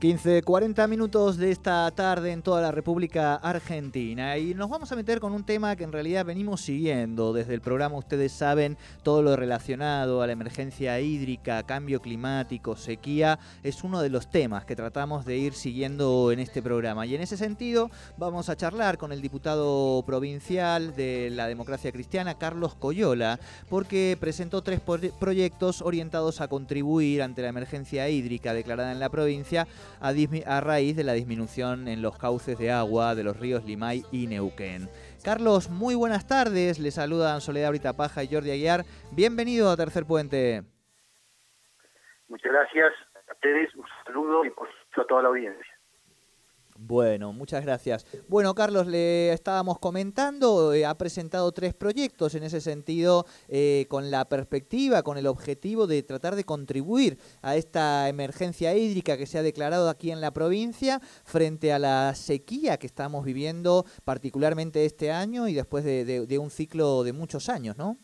15, 40 minutos de esta tarde en toda la República Argentina y nos vamos a meter con un tema que en realidad venimos siguiendo desde el programa. Ustedes saben todo lo relacionado a la emergencia hídrica, cambio climático, sequía, es uno de los temas que tratamos de ir siguiendo en este programa. Y en ese sentido vamos a charlar con el diputado provincial de la democracia cristiana, Carlos Coyola, porque presentó tres proyectos orientados a contribuir ante la emergencia hídrica declarada en la provincia a, raíz de la disminución en los cauces de agua de los ríos Limay y Neuquén. Carlos, muy buenas tardes. Le saludan Soledad Brita Paja y Jordi Aguiar. Bienvenido a Tercer Puente. Muchas gracias a ustedes, un saludo y por a toda la audiencia. Bueno, muchas gracias. Bueno, Carlos, le estábamos comentando, eh, ha presentado tres proyectos en ese sentido, eh, con la perspectiva, con el objetivo de tratar de contribuir a esta emergencia hídrica que se ha declarado aquí en la provincia frente a la sequía que estamos viviendo, particularmente este año y después de, un ciclo de muchos años, ¿no?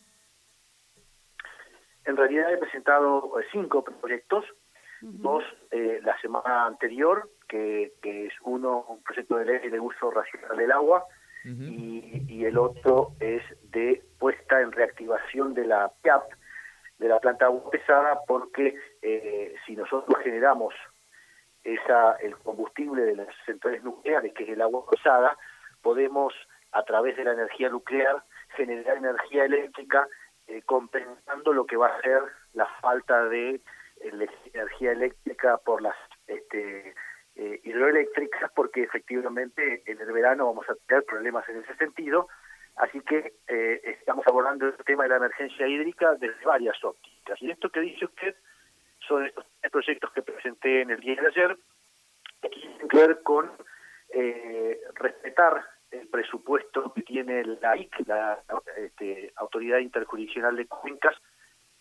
En realidad he presentado eh, cinco proyectos, dos la semana anterior que, es uno un proyecto de ley de uso racional del agua y, el otro es de puesta en reactivación de la PIAP, de la planta agua pesada, porque eh, si nosotros generamos esa el combustible de las centrales nucleares, que es el agua pesada, podemos a través de la energía nuclear generar energía eléctrica eh, compensando lo que va a ser la falta de energía eléctrica por las este, eh, hidroeléctricas porque efectivamente en el verano vamos a tener problemas en ese sentido, así que eh, estamos abordando el tema de la emergencia hídrica desde varias ópticas. Y esto que dice usted son estos proyectos que presenté en el día de ayer, que tienen que ver con eh, respetar el presupuesto que tiene la IC, la este, Autoridad Interjurisdiccional de Cuencas,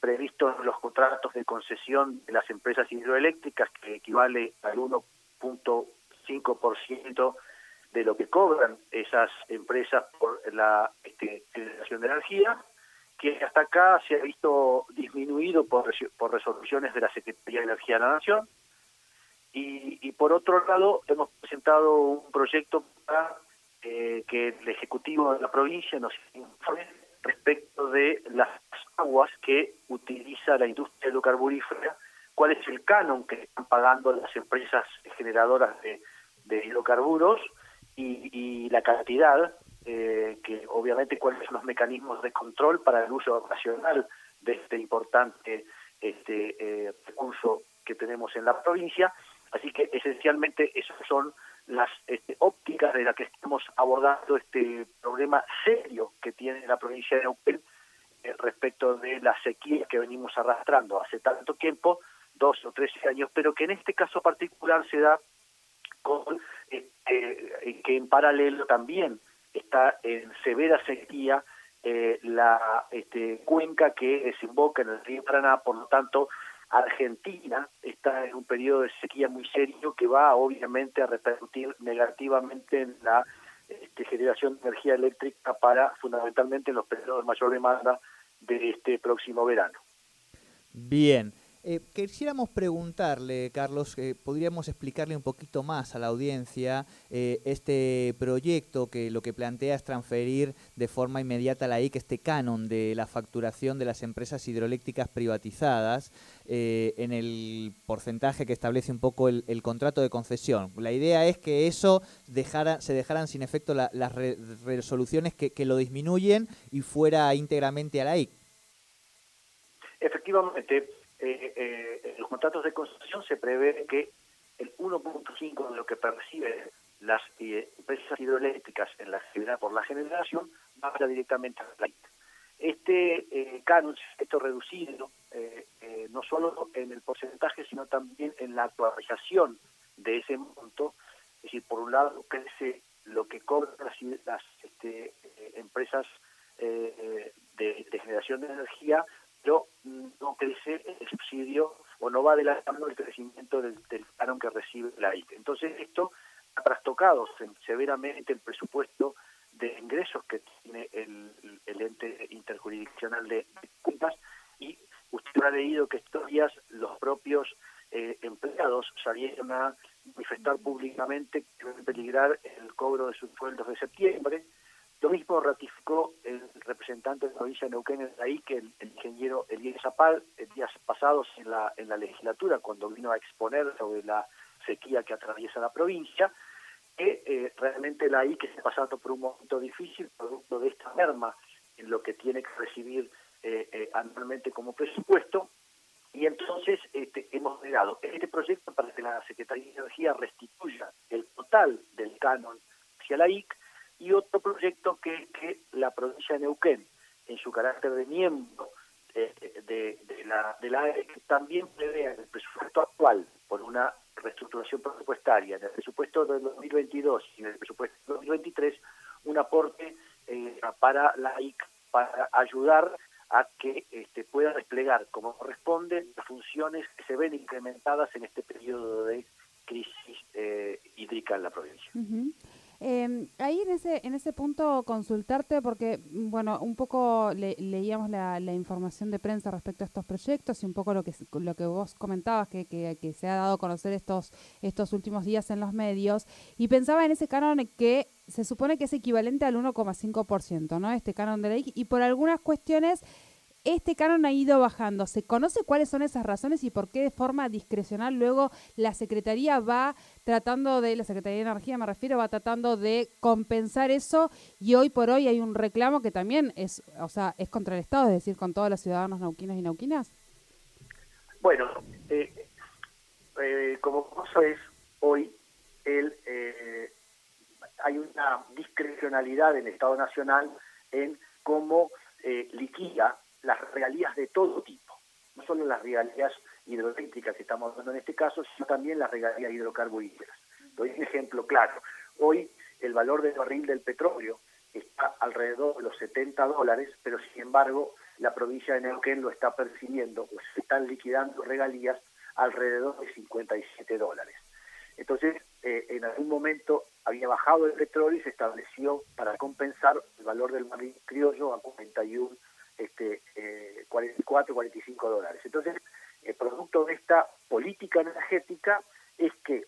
previsto en los contratos de concesión de las empresas hidroeléctricas, que equivale al 1 ciento de lo que cobran esas empresas por la este, generación de energía, que hasta acá se ha visto disminuido por, por resoluciones de la Secretaría de Energía de la Nación. Y, por otro lado, hemos presentado un proyecto para eh, que el Ejecutivo de la provincia nos informe respecto de las aguas que utiliza la industria hidrocarburífera cuál es el canon que están pagando las empresas generadoras de, hidrocarburos y, la cantidad, eh, que obviamente cuáles son los mecanismos de control para el uso racional de este importante este, eh, recurso que tenemos en la provincia. Así que esencialmente esas son las este, ópticas de las que estamos abordando este problema serio que tiene la provincia de Neuquén eh, respecto de la sequía que venimos arrastrando hace tanto tiempo dos o tres años, pero que en este caso particular se da con este, que en paralelo también está en severa sequía eh, la este, cuenca que desemboca en el río Paraná, por lo tanto Argentina está en un periodo de sequía muy serio que va obviamente a repercutir negativamente en la este, generación de energía eléctrica para fundamentalmente en los periodos de mayor demanda de este próximo verano. Bien. Eh, quisiéramos preguntarle, Carlos, eh, podríamos explicarle un poquito más a la audiencia eh, este proyecto que lo que plantea es transferir de forma inmediata a la IC este canon de la facturación de las empresas hidroeléctricas privatizadas en el porcentaje que establece un poco el, contrato de concesión. La idea es que eso dejara, se dejaran sin efecto las resoluciones que, que lo disminuyen y fuera íntegramente a la IC. Efectivamente, eh, eh, en los contratos de concesión se prevé que el 1.5 de lo que perciben las eh, empresas hidroeléctricas en la actividad por la generación vaya directamente a la Este eh, canon, esto reducido, no solo en el porcentaje, sino también en la actualización de ese monto, es decir, por un lado crece lo que cobran las, este, empresas de generación de energía, pero no crece el subsidio o no va adelantando el crecimiento del, del que recibe la IT. Entonces esto ha trastocado severamente el presupuesto de ingresos que tiene el, ente interjurisdiccional de, cuentas y usted ha leído que estos días los propios eh, empleados salieron a manifestar públicamente que debe peligrar el cobro de sus sueldos de septiembre. Lo mismo ratificó el representante de la provincia de Neuquén ahí que el, ingeniero Elías Zapal el días pasados en la, en la legislatura cuando vino a exponer sobre la sequía que atraviesa la provincia, que eh, realmente la I que está pasando por un momento difícil, producto de esta merma en lo que tiene que recibir eh, eh, anualmente como presupuesto, y entonces este, hemos llegado. Este proyecto para que la Secretaría de Energía restituya el total del canon hacia la IC y otro proyecto que es que la provincia de Neuquén, en su carácter de miembro de, la, de la e también prevea el presupuesto actual por una reestructuración presupuestaria en el presupuesto del 2022 y en el presupuesto del 2023 un aporte eh, para la IC para ayudar a que este, pueda desplegar como corresponde las funciones que se ven incrementadas en este periodo de crisis eh, hídrica en la provincia. Eh, ahí en ese, en ese punto consultarte, porque, bueno, un poco leíamos la, información de prensa respecto a estos proyectos y un poco lo que, lo que vos comentabas, que, que, que, se ha dado a conocer estos, estos últimos días en los medios, y pensaba en ese canon que se supone que es equivalente al 1,5%, ¿no? Este canon de ley, y por algunas cuestiones este canon ha ido bajando. ¿Se conoce cuáles son esas razones y por qué de forma discrecional luego la Secretaría va tratando de, la Secretaría de Energía me refiero, va tratando de compensar eso y hoy por hoy hay un reclamo que también es, o sea, es contra el Estado, es decir, con todos los ciudadanos nauquinos y nauquinas? Bueno, eh, eh, como cosa es hoy, el, eh, hay una discrecionalidad en el Estado Nacional en cómo liquida las regalías de todo tipo, no solo las regalías hidroeléctricas que estamos hablando en este caso, sino también las regalías hidrocarburíferas. Doy un ejemplo claro. Hoy el valor del barril del petróleo está alrededor de los 70 dólares, pero sin embargo la provincia de Neuquén lo está percibiendo, o se están liquidando regalías alrededor de 57 dólares. Entonces, eh, en algún momento había bajado el petróleo y se estableció para compensar el valor del barril criollo a 41 este, eh, 44, 45 dólares. Entonces, el producto de esta política energética es que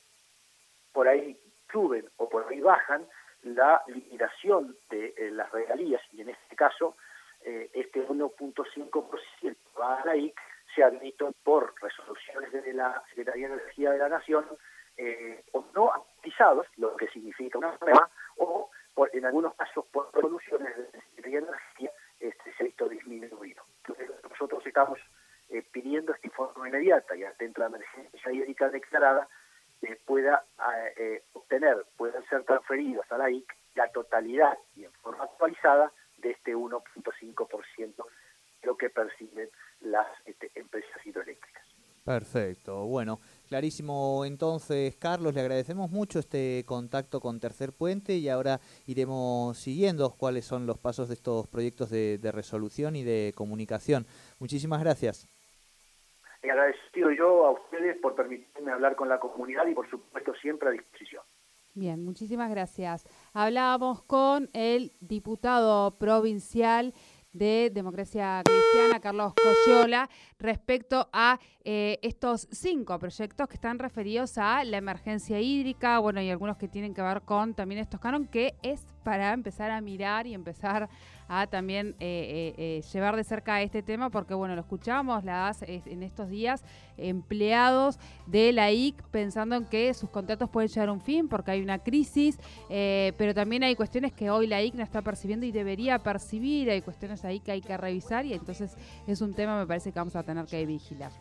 por ahí suben o por ahí bajan la liquidación de eh, las regalías y en este caso eh, este 1.5% va a la IC se visto por resoluciones de la Secretaría de Energía de la Nación eh, o no actualizados, lo que significa una problema, o por, en algunos casos por resoluciones de la Secretaría de Energía ha visto disminuido. Entonces, nosotros estamos eh, pidiendo esta forma inmediata y de la emergencia hídrica declarada eh, pueda eh, obtener, puedan ser transferidos a la IC la totalidad y en forma actualizada de este 1.5% lo que perciben las este, empresas hidroeléctricas. Perfecto, bueno, clarísimo entonces, Carlos, le agradecemos mucho este contacto con Tercer Puente y ahora iremos siguiendo cuáles son los pasos de estos proyectos de, de resolución y de comunicación. Muchísimas gracias agradecido yo a ustedes por permitirme hablar con la comunidad y por supuesto siempre a disposición. Bien, muchísimas gracias. Hablábamos con el diputado provincial de Democracia Cristiana, Carlos Coyola, respecto a eh, estos cinco proyectos que están referidos a la emergencia hídrica, bueno, y algunos que tienen que ver con también estos canon, que es para empezar a mirar y empezar a también eh, eh, llevar de cerca este tema, porque bueno, lo escuchamos las, en estos días, empleados de la IC pensando en que sus contratos pueden llegar a un fin porque hay una crisis, pero también hay cuestiones que hoy la IC no está percibiendo y debería percibir, hay cuestiones ahí que hay que revisar y entonces es un tema me parece que vamos a tener que vigilar.